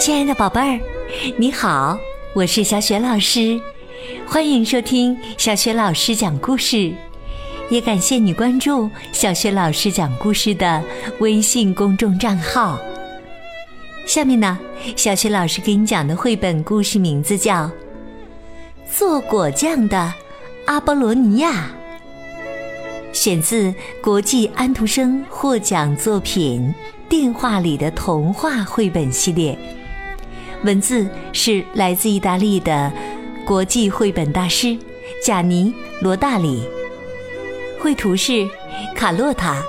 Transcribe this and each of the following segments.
亲爱的宝贝儿，你好，我是小雪老师，欢迎收听小雪老师讲故事，也感谢你关注小雪老师讲故事的微信公众账号。下面呢，小雪老师给你讲的绘本故事名字叫《做果酱的阿波罗尼亚》，选自国际安徒生获奖作品《电话里的童话》绘本系列。文字是来自意大利的国际绘本大师贾尼罗大里，绘图是卡洛塔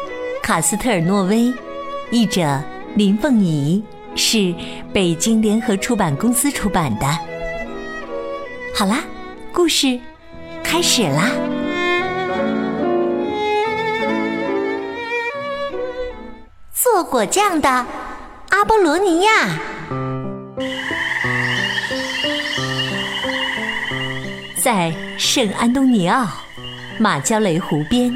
卡斯特尔诺威，译者林凤仪，是北京联合出版公司出版的。好啦，故事开始啦！做果酱的阿波罗尼亚。在圣安东尼奥马焦雷湖边，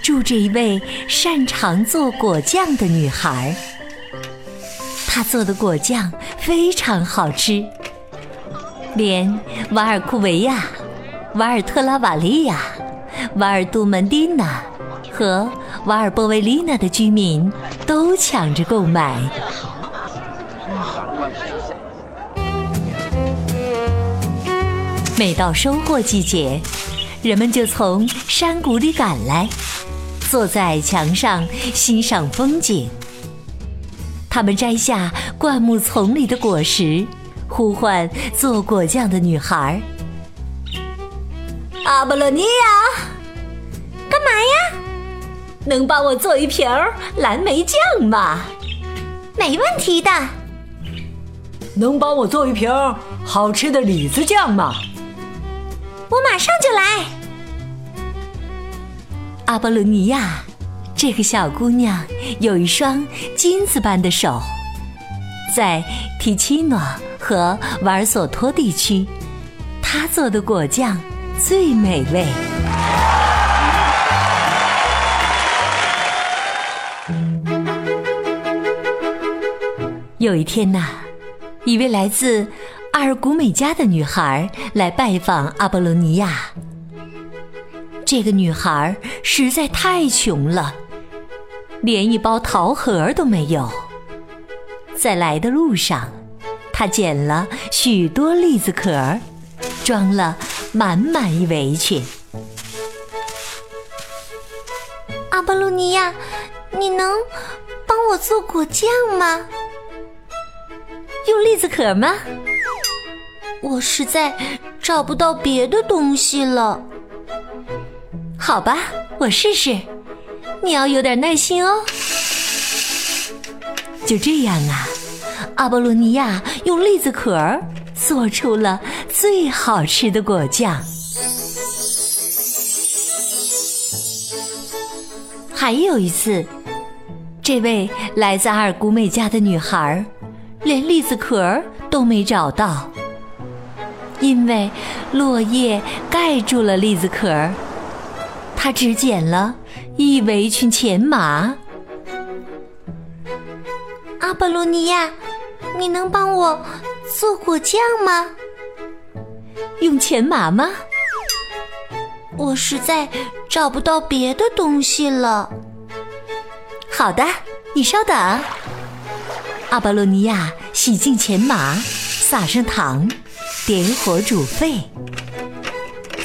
住着一位擅长做果酱的女孩。她做的果酱非常好吃，连瓦尔库维亚、瓦尔特拉瓦利亚、瓦尔杜门蒂娜和瓦尔波维利娜的居民都抢着购买。每到收获季节，人们就从山谷里赶来，坐在墙上欣赏风景。他们摘下灌木丛里的果实，呼唤做果酱的女孩：“阿波罗尼亚，干嘛呀？能帮我做一瓶蓝莓酱吗？没问题的。能帮我做一瓶好吃的李子酱吗？”我马上就来，阿波罗尼亚，这个小姑娘有一双金子般的手，在提奇诺和瓦尔索托地区，她做的果酱最美味。有一天呐，一位来自。阿尔古美家的女孩来拜访阿波罗尼亚。这个女孩实在太穷了，连一包桃核都没有。在来的路上，她捡了许多栗子壳，装了满满一围裙。阿波罗尼亚，你能帮我做果酱吗？用栗子壳吗？我实在找不到别的东西了。好吧，我试试。你要有点耐心哦。就这样啊，阿波罗尼亚用栗子壳做出了最好吃的果酱。还有一次，这位来自阿尔古美家的女孩，连栗子壳都没找到。因为落叶盖住了栗子壳儿，他只捡了一围裙前麻。阿波罗尼亚，你能帮我做果酱吗？用前麻吗？我实在找不到别的东西了。好的，你稍等。阿波罗尼亚洗净前麻，撒上糖。点火煮沸，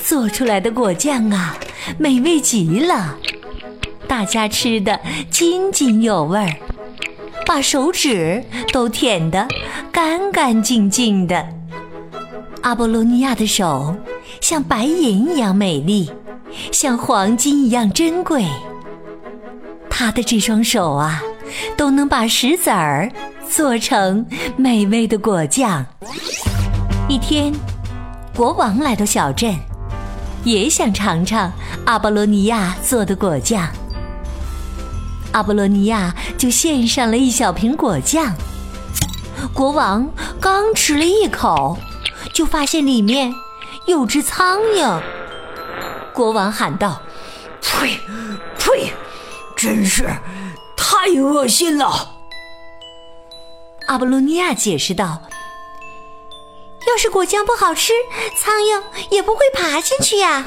做出来的果酱啊，美味极了，大家吃的津津有味儿，把手指都舔得干干净净的。阿波罗尼亚的手像白银一样美丽，像黄金一样珍贵。她的这双手啊，都能把石子儿做成美味的果酱。一天，国王来到小镇，也想尝尝阿波罗尼亚做的果酱。阿波罗尼亚就献上了一小瓶果酱。国王刚吃了一口，就发现里面有只苍蝇。国王喊道：“呸，呸，真是太恶心了！”阿波罗尼亚解释道：“要是果酱不好吃，苍蝇也不会爬进去呀。”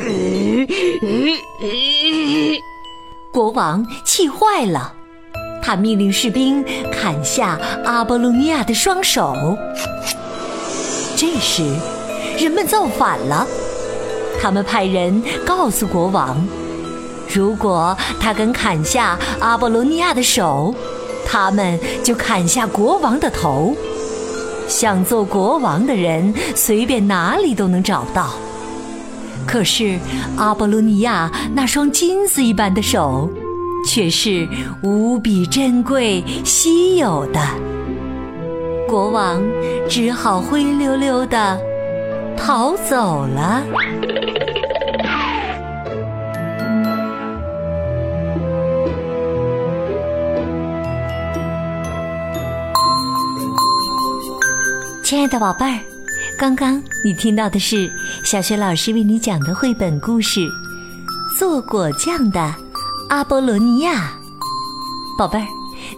国王气坏了，他命令士兵砍下阿波罗尼亚的双手。这时，人们造反了，他们派人告诉国王，如果他敢砍下阿波罗尼亚的手。他们就砍下国王的头，想做国王的人随便哪里都能找到。可是阿波罗尼亚那双金子一般的手，却是无比珍贵稀有的。国王只好灰溜溜的逃走了。亲爱的宝贝儿，刚刚你听到的是小学老师为你讲的绘本故事《做果酱的阿波罗尼亚》。宝贝儿，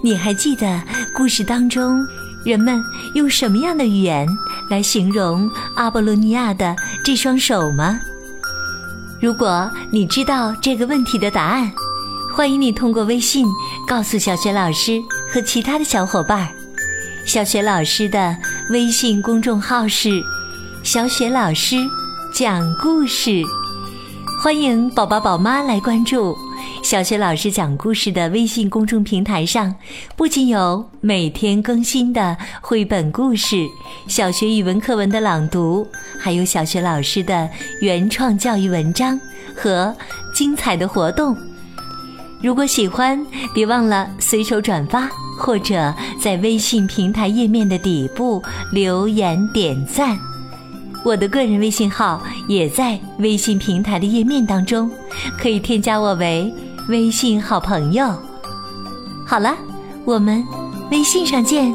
你还记得故事当中人们用什么样的语言来形容阿波罗尼亚的这双手吗？如果你知道这个问题的答案，欢迎你通过微信告诉小学老师和其他的小伙伴儿。小雪老师的微信公众号是“小雪老师讲故事”，欢迎宝宝宝妈来关注。小雪老师讲故事的微信公众平台上，不仅有每天更新的绘本故事、小学语文课文的朗读，还有小学老师的原创教育文章和精彩的活动。如果喜欢，别忘了随手转发。或者在微信平台页面的底部留言点赞，我的个人微信号也在微信平台的页面当中，可以添加我为微信好朋友。好了，我们微信上见。